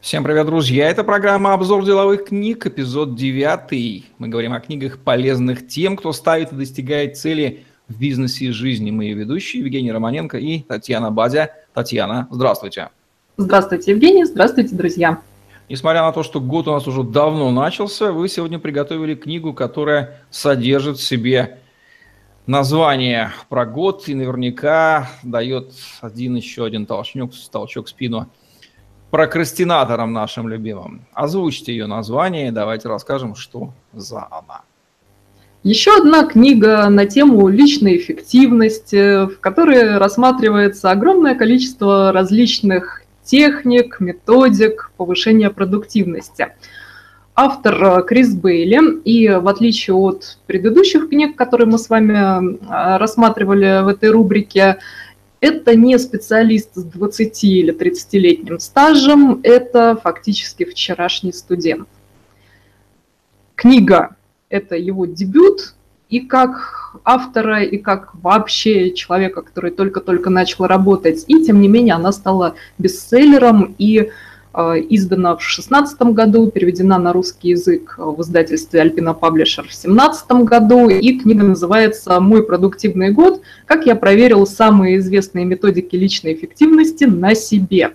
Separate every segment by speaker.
Speaker 1: Всем привет, друзья! Это программа «Обзор деловых книг», эпизод 9. Мы говорим о книгах, полезных тем, кто ставит и достигает цели в бизнесе и жизни. Ее ведущие Евгений Романенко и Татьяна Бадя. Татьяна, здравствуйте!
Speaker 2: Здравствуйте, Евгений! Здравствуйте, друзья!
Speaker 1: Несмотря на то, что год у нас уже давно начался, вы сегодня приготовили книгу, которая содержит в себе название про год и наверняка дает один еще один толчок, толчок в спину – прокрастинатором нашим любимым. Озвучьте ее название и давайте расскажем, что за она.
Speaker 2: Еще одна книга на тему личной эффективности, в которой рассматривается огромное количество различных техник, методик повышения продуктивности. Автор э, Крис Бейли, и в отличие от предыдущих книг, которые мы с вами э, рассматривали в этой рубрике, это не специалист с 20 или 30-летним стажем, это фактически вчерашний студент. Книга – это его дебют, и как автора, и как вообще человека, который только-только начал работать, и тем не менее она стала бестселлером, и издана в 2016 году, переведена на русский язык в издательстве Alpina Publisher в 2017 году, и книга называется «Мой продуктивный год. Как я проверил самые известные методики личной эффективности на себе».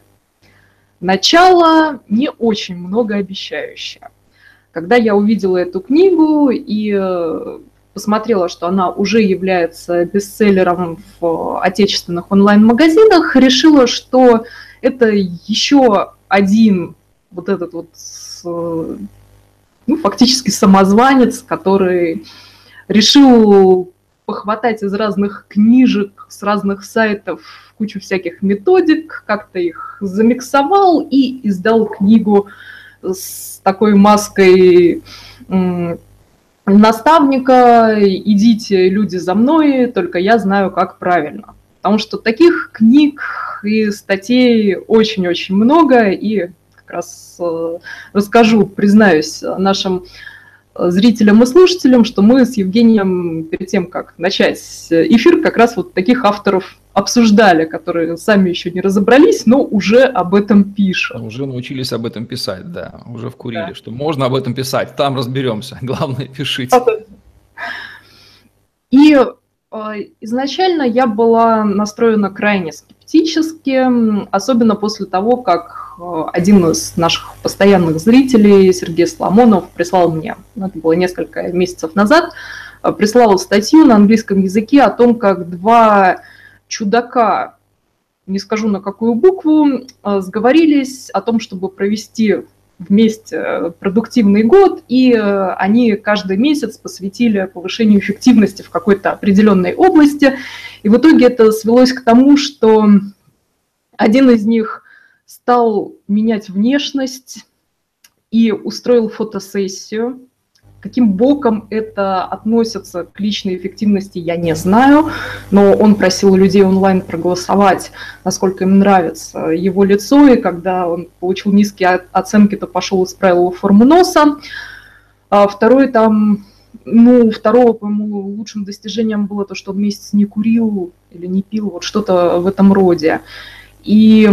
Speaker 2: Начало не очень многообещающее. Когда я увидела эту книгу и э, посмотрела, что она уже является бестселлером в отечественных онлайн-магазинах, решила, что это еще один вот этот вот, ну, фактически самозванец, который решил похватать из разных книжек, с разных сайтов кучу всяких методик, как-то их замиксовал и издал книгу с такой маской наставника «Идите, люди, за мной, только я знаю, как правильно». Потому что таких книг и статей очень-очень много, и как раз э, расскажу, признаюсь нашим зрителям и слушателям, что мы с Евгением перед тем, как начать эфир, как раз вот таких авторов обсуждали, которые сами еще не разобрались, но уже об этом пишут.
Speaker 1: Уже научились об этом писать, да, уже вкурили, да. что можно об этом писать, там разберемся, главное пишите.
Speaker 2: И изначально я была настроена крайне скептически, особенно после того, как а, один из наших постоянных зрителей, Сергей Соломонов, прислал мне, ну, это было несколько месяцев назад, а, прислал статью на английском языке о том, как два чудака, не скажу на какую букву, сговорились о том, чтобы провести вместе э, продуктивный год, и э, они каждый месяц посвятили повышению эффективности в какой-то определенной области. И в итоге это свелось к тому, что один из них стал менять внешность и устроил фотосессию Каким боком это относится к личной эффективности, я не знаю, но он просил людей онлайн проголосовать, насколько им нравится его лицо, и когда он получил низкие оценки, то пошел и исправил форму носа. А второй там, ну, второго, по-моему, лучшим достижением было то, что он месяц не курил или не пил, вот что-то в этом роде. И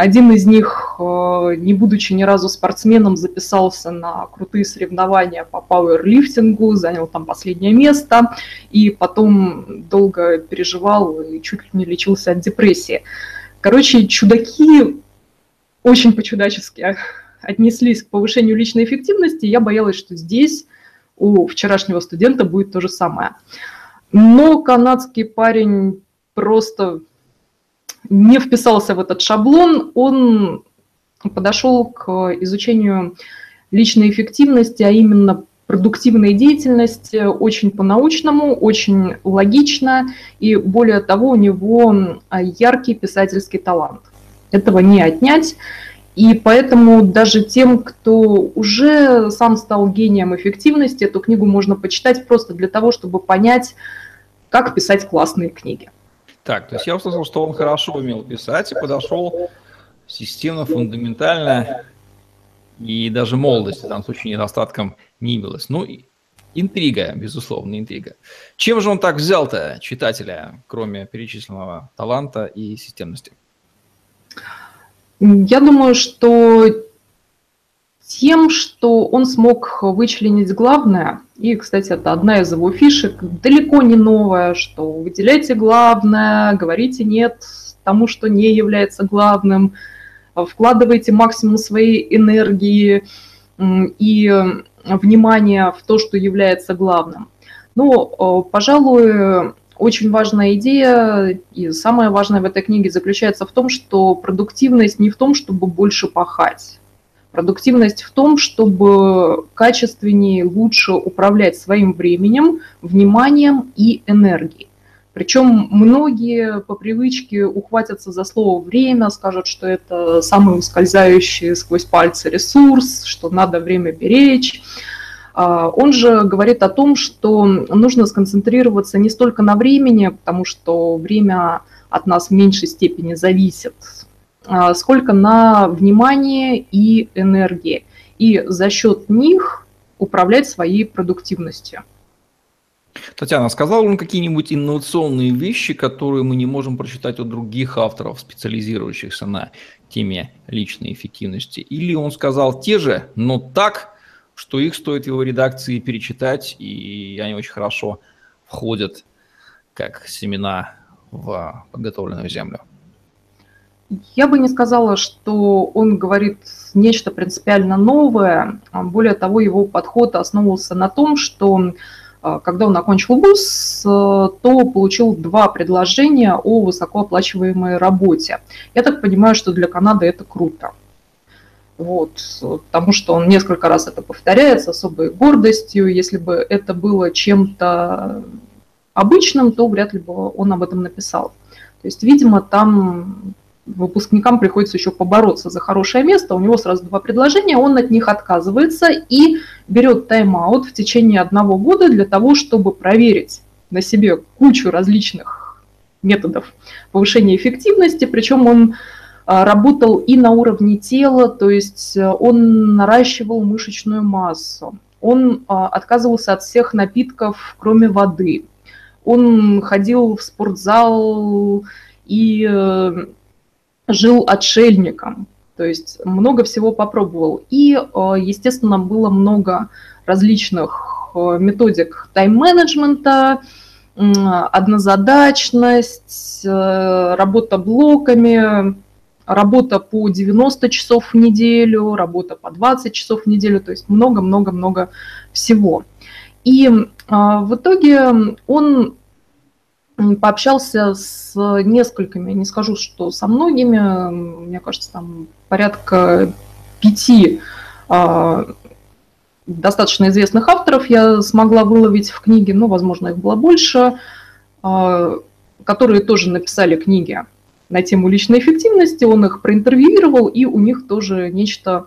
Speaker 2: один из них, э, не будучи ни разу спортсменом, записался на крутые соревнования по пауэрлифтингу, занял там последнее место, и потом долго переживал и чуть ли не лечился от депрессии. Короче, чудаки очень по-чудачески отнеслись к повышению личной эффективности. Я боялась, что здесь у вчерашнего студента будет то же самое. Но канадский парень просто не вписался в этот шаблон, он подошел к изучению личной эффективности, а именно продуктивной деятельности очень по-научному, очень логично, и более того, у него яркий писательский талант. Этого не отнять. И поэтому даже тем, кто уже сам стал гением эффективности, эту книгу можно почитать просто для того, чтобы понять, как писать классные книги.
Speaker 1: Так, то есть я услышал, что он хорошо умел писать и подошел системно, фундаментально, и даже молодости в данном случае недостатком не имелось. Ну, интрига, безусловно, интрига. Чем же он так взял-то читателя, кроме перечисленного таланта и системности?
Speaker 2: Я думаю, что тем, что он смог вычленить главное, и, кстати, это одна из его фишек, далеко не новая, что выделяйте главное, говорите нет тому, что не является главным, вкладывайте максимум своей энергии и внимания в то, что является главным. Но, пожалуй, очень важная идея и самое важное в этой книге заключается в том, что продуктивность не в том, чтобы больше пахать, Продуктивность в том, чтобы качественнее, лучше управлять своим временем, вниманием и энергией. Причем многие по привычке ухватятся за слово «время», скажут, что это самый ускользающий сквозь пальцы ресурс, что надо время беречь. А, он же говорит о том, что нужно сконцентрироваться не столько на времени, потому что время от нас в меньшей степени зависит, сколько на внимание и энергии. И за счет них управлять своей продуктивностью.
Speaker 1: Татьяна, сказал он какие-нибудь инновационные вещи, которые мы не можем прочитать у других авторов, специализирующихся на теме личной эффективности? Или он сказал те же, но так, что их стоит его редакции перечитать, и они очень хорошо входят как семена в подготовленную землю?
Speaker 2: Я бы не сказала, что он говорит нечто принципиально новое. Более того, его подход основывался на том, что а, когда он окончил вуз, то получил два предложения о высокооплачиваемой работе. Я так понимаю, что для Канады это круто. Вот, потому что он несколько раз это повторяет с особой гордостью. Если бы это было чем-то обычным, то вряд ли бы он об этом написал. То есть, видимо, там выпускникам приходится еще побороться за хорошее место, у него сразу два предложения, он от них отказывается и берет тайм-аут в течение одного года для того, чтобы проверить на себе кучу различных методов повышения эффективности, причем он а, работал и на уровне тела, то есть э, он наращивал мышечную массу, он а, отказывался от всех напитков, кроме воды, он ходил в спортзал и э, жил отшельником, то есть много всего попробовал. И, э, естественно, было много различных э, методик тайм-менеджмента, однозадачность, э, работа блоками, работа по 90 часов в неделю, работа по 20 часов в неделю, то есть много-много-много всего. И в итоге он пообщался с несколькими, не скажу, что со многими, мне кажется, там порядка пяти а, достаточно известных авторов я смогла выловить в книге, ну, возможно, их было больше, а, которые тоже написали книги на тему личной эффективности, он их проинтервьюировал и у них тоже нечто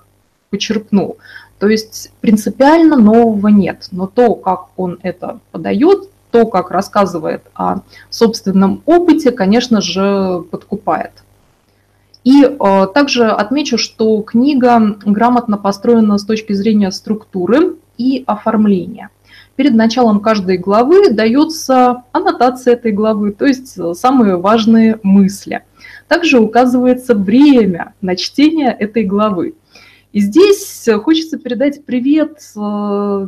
Speaker 2: почерпнул. То есть принципиально нового нет, но то, как он это подает, то, как рассказывает о собственном опыте, конечно же, подкупает. И э, также отмечу, что книга грамотно построена с точки зрения структуры и оформления. Перед началом каждой главы дается аннотация этой главы, то есть самые важные мысли. Также указывается время на чтение этой главы. И здесь хочется передать привет э,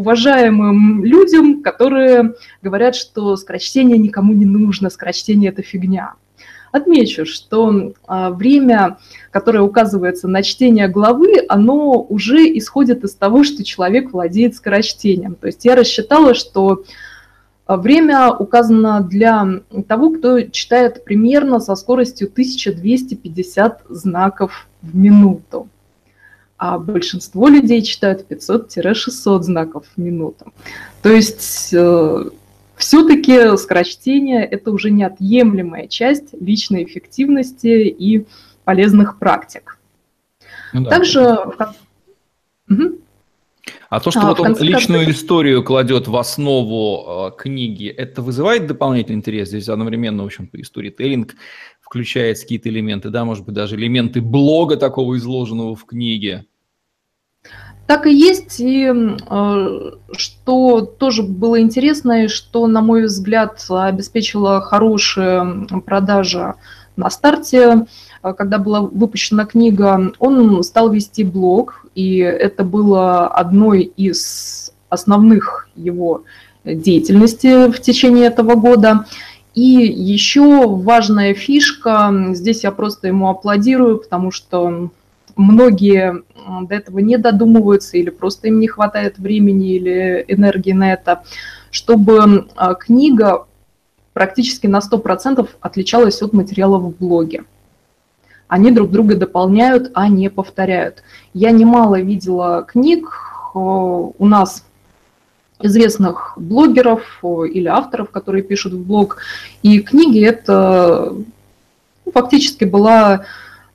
Speaker 2: уважаемым людям, которые говорят, что скорочтение никому не нужно, скорочтение – это фигня. Отмечу, что а, время, которое указывается на чтение главы, оно уже исходит из того, что человек владеет скорочтением. То есть я рассчитала, что а, время указано для того, кто читает примерно со скоростью 1250 знаков в минуту а большинство людей читают 500-600 знаков в минуту. То есть э, все-таки скорочтение – это уже неотъемлемая часть личной эффективности и полезных практик. Ну, да. Также...
Speaker 1: Угу. А то, что а, вот он личную концов... историю кладет в основу э, книги, это вызывает дополнительный интерес? Здесь одновременно, в общем-то, и сторителлинг включает какие-то элементы, да, может быть, даже элементы блога такого изложенного в книге.
Speaker 2: Так и есть, и э, что тоже было интересно, и что, на мой взгляд, обеспечило хорошие продажи на старте, когда была выпущена книга, он стал вести блог, и это было одной из основных его деятельности в течение этого года. И еще важная фишка, здесь я просто ему аплодирую, потому что многие до этого не додумываются или просто им не хватает времени или энергии на это, чтобы а, книга практически на 100% отличалась от материалов в блоге. Они друг друга дополняют, а не повторяют. Я немало видела книг э, у нас известных блогеров э, или авторов, которые пишут в блог. И книги это ну, фактически была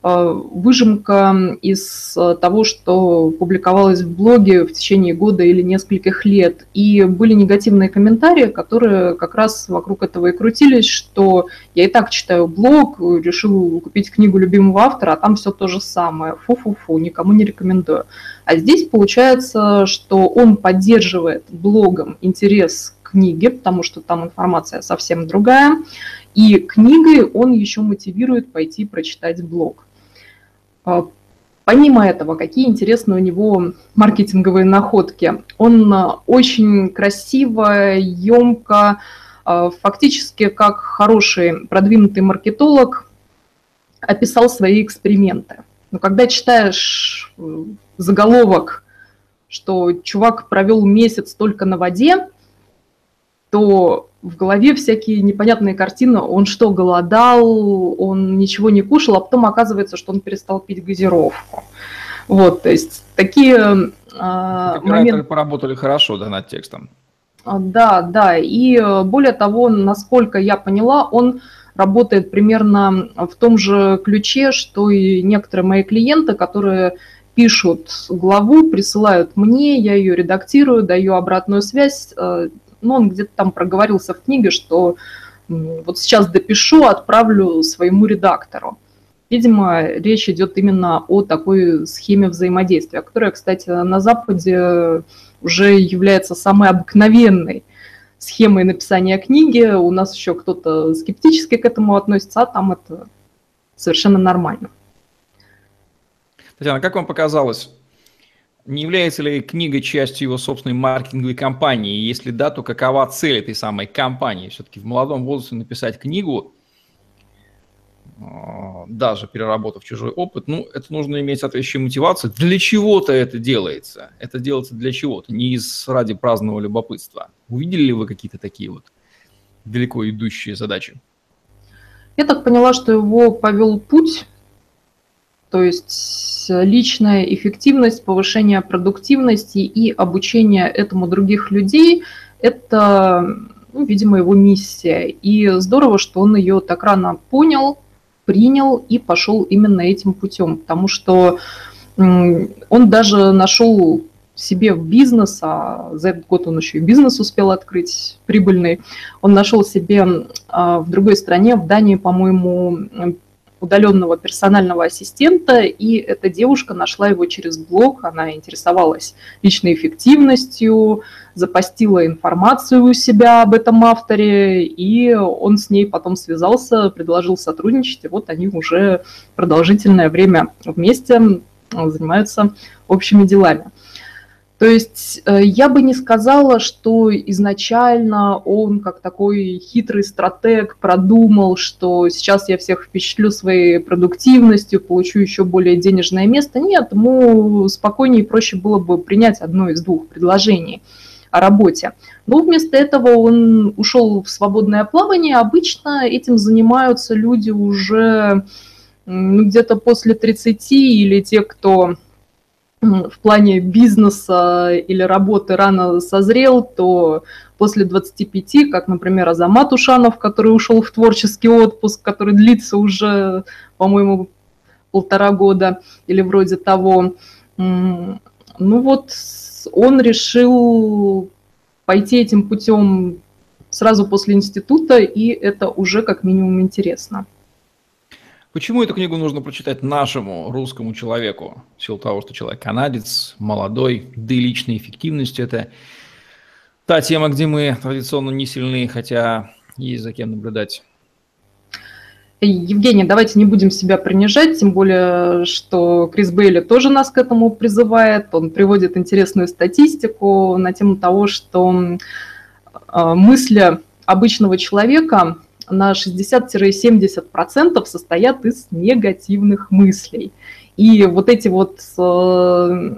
Speaker 2: выжимка из э, того, что публиковалось в блоге в течение года или нескольких лет. И были негативные комментарии, которые как раз вокруг этого и крутились, что я и так читаю блог, решил купить книгу любимого автора, а там все то же самое. Фу-фу-фу, никому не рекомендую. А здесь получается, что он поддерживает блогом интерес к книге, потому что там информация совсем другая. И книгой он еще мотивирует пойти прочитать блог. А, помимо этого, какие интересные у него маркетинговые находки? Он а, очень красиво, емко, а, фактически как хороший продвинутый маркетолог описал свои эксперименты. Но когда читаешь э, заголовок, что чувак провел месяц только на воде, то в голове всякие непонятные картины. Он что, голодал, он ничего не кушал, а потом оказывается, что он перестал пить газировку. Вот, то есть такие
Speaker 1: а, моменты... поработали хорошо, да, над текстом.
Speaker 2: А, да, да, и э, более того, насколько я поняла, он работает примерно в том же ключе, что и некоторые мои клиенты, которые пишут главу, присылают мне, я ее редактирую, даю обратную связь, э, ну, он где-то там проговорился в книге, что вот сейчас допишу, отправлю своему редактору. Видимо, речь идет именно о такой схеме взаимодействия, которая, кстати, на Западе уже является самой обыкновенной схемой написания книги. У нас еще кто-то скептически к этому относится, а там это совершенно нормально.
Speaker 1: Татьяна, как вам показалось, не является ли книга частью его собственной маркетинговой кампании? Если да, то какова цель этой самой кампании? Все-таки в молодом возрасте написать книгу, а, даже переработав чужой опыт, ну, это нужно иметь соответствующую мотивацию. Для чего-то это делается. Это делается для чего-то, не из ради праздного любопытства. Увидели ли вы какие-то такие вот далеко идущие задачи?
Speaker 2: Я так поняла, что его повел путь то есть личная эффективность, повышение продуктивности и обучение этому других людей – это, ну, видимо, его миссия. И здорово, что он ее так рано понял, принял и пошел именно этим путем, потому что он даже нашел себе в бизнес, а за этот год он еще и бизнес успел открыть прибыльный. Он нашел себе а, в другой стране, в Дании, по-моему, удаленного персонального ассистента, и эта девушка нашла его через блог, она интересовалась личной эффективностью, запостила информацию у себя об этом авторе, и он с ней потом связался, предложил сотрудничать, и вот они уже продолжительное время вместе занимаются общими делами. То есть э, я бы не сказала, что изначально он как такой хитрый стратег продумал, что сейчас я всех впечатлю своей продуктивностью, получу еще более денежное место. Нет, ему спокойнее и проще было бы принять одно из двух предложений о работе. Но вместо этого он ушел в свободное плавание. Обычно этим занимаются люди уже ну, где-то после 30 или те, кто в плане бизнеса или работы рано созрел, то после 25, как, например, Азамат Ушанов, который ушел в творческий отпуск, который длится уже, по-моему, полтора года или вроде того, ну вот он решил пойти этим путем сразу после института, и это уже как минимум интересно.
Speaker 1: Почему эту книгу нужно прочитать нашему русскому человеку? В силу того, что человек канадец, молодой, да и личная эффективность – это та тема, где мы традиционно не сильны, хотя есть за кем наблюдать.
Speaker 2: Евгений, давайте не будем себя принижать, тем более, что Крис Бейли тоже нас к этому призывает. Он приводит интересную статистику на тему того, что а, мысли обычного человека на 60-70% состоят из негативных мыслей. И вот эти вот э,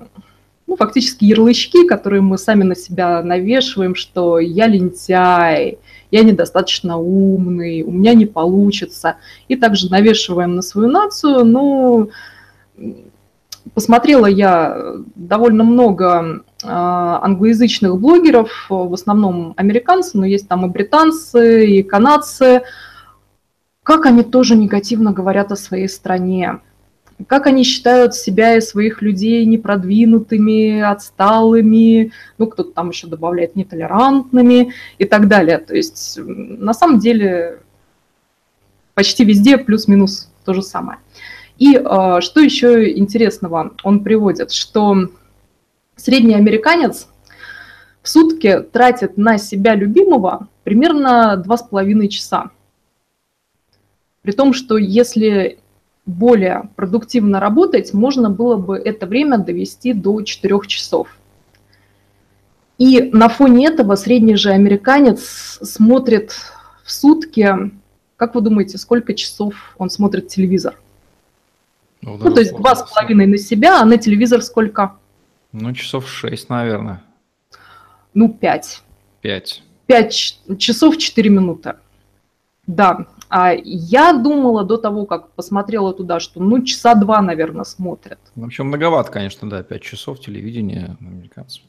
Speaker 2: ну, фактически ярлычки, которые мы сами на себя навешиваем, что я лентяй, я недостаточно умный, у меня не получится. И также навешиваем на свою нацию. Ну, посмотрела я довольно много англоязычных блогеров, в основном американцы, но есть там и британцы, и канадцы. Как они тоже негативно говорят о своей стране как они считают себя и своих людей непродвинутыми, отсталыми, ну, кто-то там еще добавляет нетолерантными и так далее. То есть на самом деле почти везде плюс-минус то же самое. И э, что еще интересного он приводит, что средний американец в сутки тратит на себя любимого примерно 2,5 часа. При том, что если более продуктивно работать, можно было бы это время довести до 4 часов. И на фоне этого средний же американец смотрит в сутки, как вы думаете, сколько часов он смотрит телевизор? Ну, ну то есть два с половиной на себя, а на телевизор сколько?
Speaker 1: Ну, часов шесть, наверное.
Speaker 2: Ну, пять.
Speaker 1: Пять.
Speaker 2: Пять часов четыре минуты. Да, а я думала до того, как посмотрела туда, что ну часа два, наверное, смотрят.
Speaker 1: В общем, многовато, конечно, да, пять часов телевидения американцев.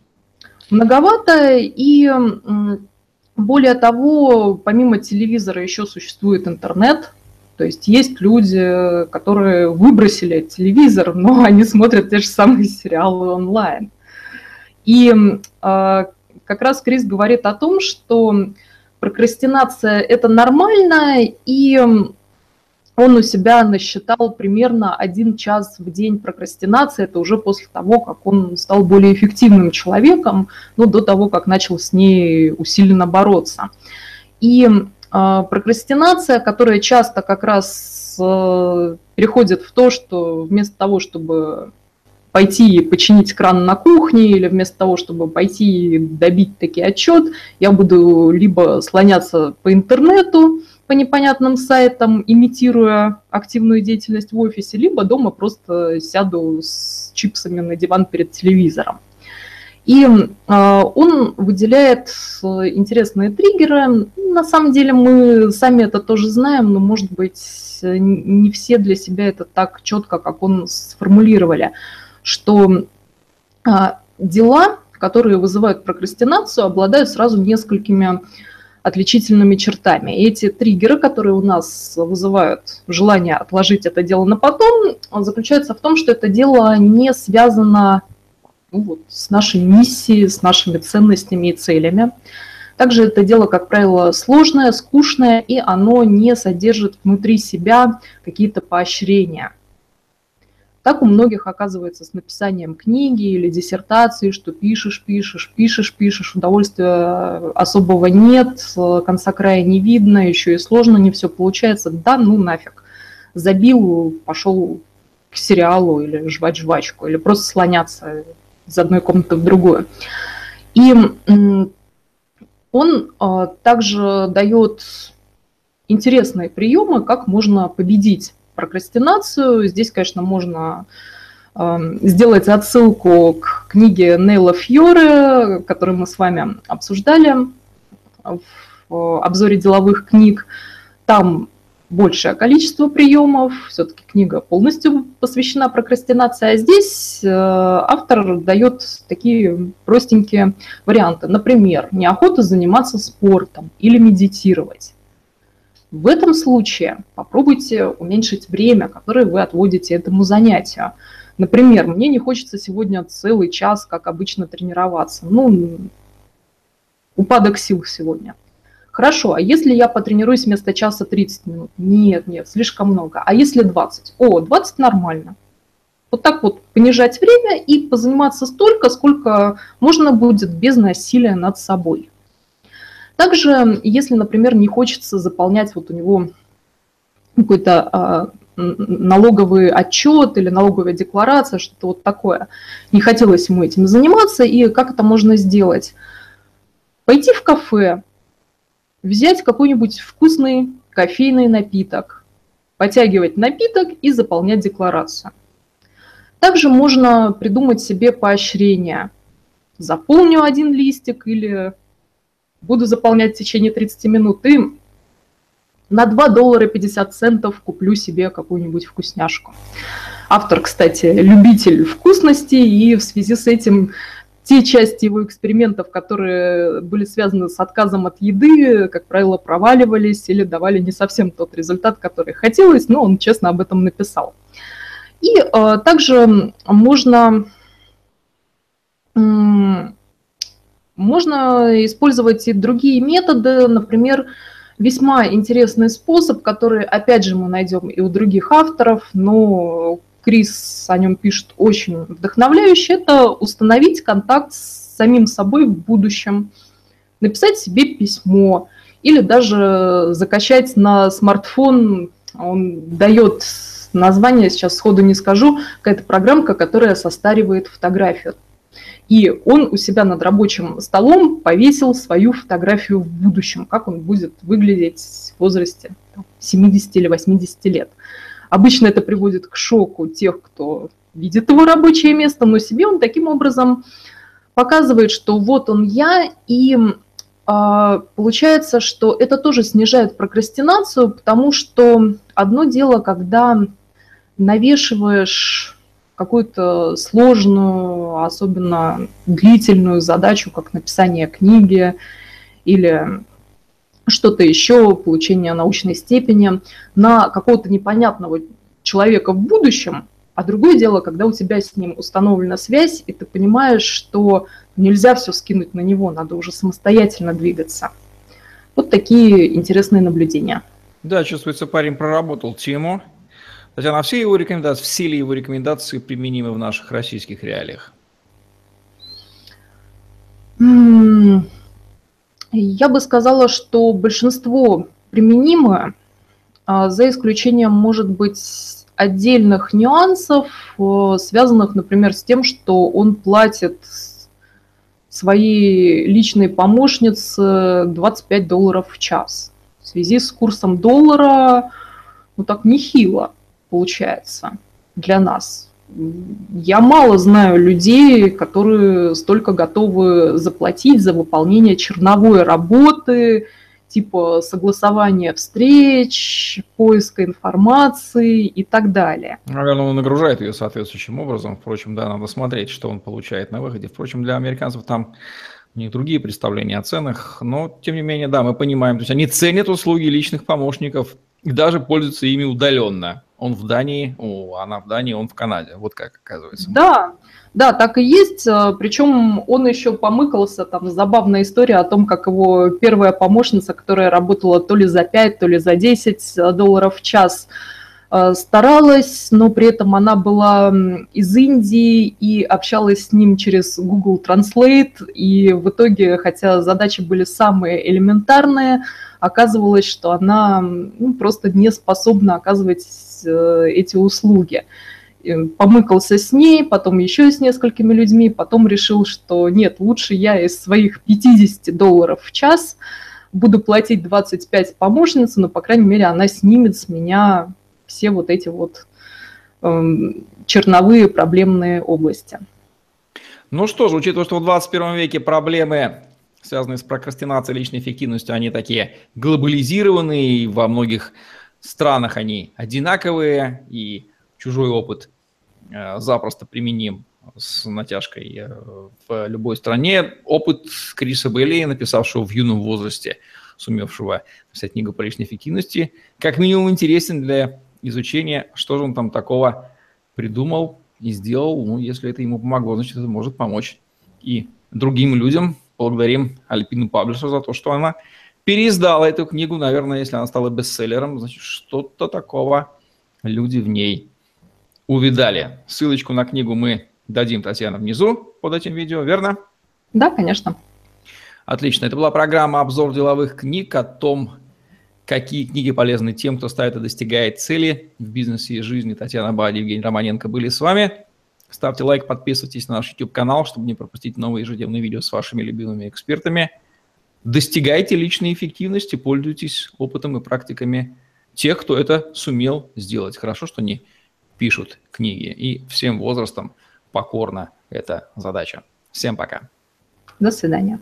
Speaker 2: Многовато, и более того, помимо телевизора еще существует интернет, то есть есть люди, которые выбросили телевизор, но они смотрят те же самые сериалы онлайн. И э, как раз Крис говорит о том, что прокрастинация – это нормально, и он у себя насчитал примерно один час в день прокрастинации. Это уже после того, как он стал более эффективным человеком, ну, до того, как начал с ней усиленно бороться. И прокрастинация, которая часто как раз э, переходит в то, что вместо того, чтобы пойти починить кран на кухне, или вместо того, чтобы пойти добить таки отчет, я буду либо слоняться по интернету, по непонятным сайтам, имитируя активную деятельность в офисе, либо дома просто сяду с чипсами на диван перед телевизором. И э, он выделяет интересные триггеры. На самом деле мы сами это тоже знаем, но, может быть, не все для себя это так четко, как он сформулировали что а, дела, которые вызывают прокрастинацию, обладают сразу несколькими отличительными чертами. И эти триггеры, которые у нас вызывают желание отложить это дело на потом, заключаются в том, что это дело не связано ну, вот, с нашей миссией, с нашими ценностями и целями. Также это дело, как правило, сложное, скучное, и оно не содержит внутри себя какие-то поощрения. Так у многих оказывается с написанием книги или диссертации, что пишешь, пишешь, пишешь, пишешь, удовольствия особого нет, конца края не видно, еще и сложно, не все получается. Да, ну нафиг. Забил, пошел к сериалу или жвать жвачку, или просто слоняться из одной комнаты в другую. И он а, также дает интересные приемы, как можно победить прокрастинацию. Здесь, конечно, можно эм, сделать отсылку к книге Нейла Фьоре, которую мы с вами обсуждали в обзоре деловых книг. Там большее количество приемов, все-таки книга полностью посвящена прокрастинации, а здесь э, автор дает такие простенькие варианты. Например, неохота заниматься спортом или медитировать. В этом случае попробуйте уменьшить время, которое вы отводите этому занятию. Например, мне не хочется сегодня целый час, как обычно, тренироваться. Ну, упадок сил сегодня. Хорошо, а если я потренируюсь вместо часа 30 минут? Нет, нет, слишком много. А если 20? О, 20 нормально. Вот так вот понижать время и позаниматься столько, сколько можно будет без насилия над собой. Также, если, например, не хочется заполнять вот у него какой-то а, налоговый отчет или налоговая декларация, что-то вот такое. Не хотелось ему этим заниматься, и как это можно сделать? Пойти в кафе, взять какой-нибудь вкусный кофейный напиток, потягивать напиток и заполнять декларацию. Также можно придумать себе поощрение. Заполню один листик или буду заполнять в течение 30 минут и на 2 доллара 50 центов куплю себе какую-нибудь вкусняшку. Автор, кстати, любитель вкусностей, и в связи с этим те части его экспериментов, которые были связаны с отказом от еды, как правило, проваливались или давали не совсем тот результат, который хотелось, но он честно об этом написал. И э, также можно, э, можно использовать и другие методы, например, весьма интересный способ, который, опять же, мы найдем и у других авторов, но Крис о нем пишет очень вдохновляюще, это установить контакт с самим собой в будущем, написать себе письмо или даже закачать на смартфон, он дает название, сейчас сходу не скажу, какая-то программка, которая состаривает фотографию. И он у себя над рабочим столом повесил свою фотографию в будущем, как он будет выглядеть в возрасте 70 или 80 лет. Обычно это приводит к шоку тех, кто видит его рабочее место, но себе он таким образом показывает, что вот он я, и э, получается, что это тоже снижает прокрастинацию, потому что одно дело, когда навешиваешь какую-то сложную, особенно длительную задачу, как написание книги или что-то еще, получение научной степени на какого-то непонятного человека в будущем, а другое дело, когда у тебя с ним установлена связь, и ты понимаешь, что нельзя все скинуть на него, надо уже самостоятельно двигаться. Вот такие интересные наблюдения.
Speaker 1: Да, чувствуется, парень проработал тему. Татьяна, а все его рекомендации, все ли его рекомендации применимы в наших российских реалиях?
Speaker 2: Я бы сказала, что большинство применимы, а, за исключением, может быть, отдельных нюансов, э, связанных, например, с тем, что он платит своей личной помощнице 25 долларов в час. В связи с курсом доллара, ну так нехило получается для нас. Я мало знаю людей, которые столько готовы заплатить за выполнение черновой работы, типа согласования встреч, поиска информации и так далее.
Speaker 1: Наверное, он нагружает ее соответствующим образом. Впрочем, да, надо смотреть, что он получает на выходе. Впрочем, для американцев там у них другие представления о ценах, но тем не менее, да, мы понимаем, то есть они ценят услуги личных помощников и даже пользуются ими удаленно. Он в Дании, о, она в Дании, он в Канаде. Вот как оказывается.
Speaker 2: Да, да, так и есть. Э, Причем он еще помыкался, там забавная история о том, как его первая помощница, которая работала то ли за 5, то ли за 10 долларов в час, э, старалась, но при этом она была из Индии и общалась с ним через Google Translate, и в итоге, хотя задачи были самые элементарные, оказывалось, что она ну, просто не способна оказывать Э, эти услуги. Помыкался с ней, потом еще с несколькими людьми, потом решил, что нет, лучше я из своих 50 долларов в час буду платить 25 помощнице, но, по крайней мере, она снимет с меня все вот эти вот эм, черновые проблемные области.
Speaker 1: Ну что же, учитывая, что в 21 веке проблемы, связанные с прокрастинацией личной эффективностью, они такие глобализированные, и во многих странах они одинаковые, и чужой опыт э, запросто применим с натяжкой э, в любой стране. Опыт Криса Белли, написавшего в юном возрасте, сумевшего написать книгу по личной эффективности, как минимум интересен для изучения, что же он там такого придумал и сделал. Ну, если это ему помогло, значит, это может помочь и другим людям. Благодарим Альпину Паблишер за то, что она переиздала эту книгу, наверное, если она стала бестселлером, значит, что-то такого люди в ней увидали. Ссылочку на книгу мы дадим, Татьяна, внизу под этим видео, верно?
Speaker 2: Да, конечно.
Speaker 1: Отлично. Это была программа «Обзор деловых книг» о том, какие книги полезны тем, кто ставит и достигает цели в бизнесе и жизни. Татьяна Бади, Евгений Романенко были с вами. Ставьте лайк, подписывайтесь на наш YouTube-канал, чтобы не пропустить новые ежедневные видео с вашими любимыми экспертами. Достигайте личной эффективности, пользуйтесь опытом и практиками тех, кто это сумел сделать. Хорошо, что они пишут книги. И всем возрастам покорна эта задача. Всем пока.
Speaker 2: До свидания.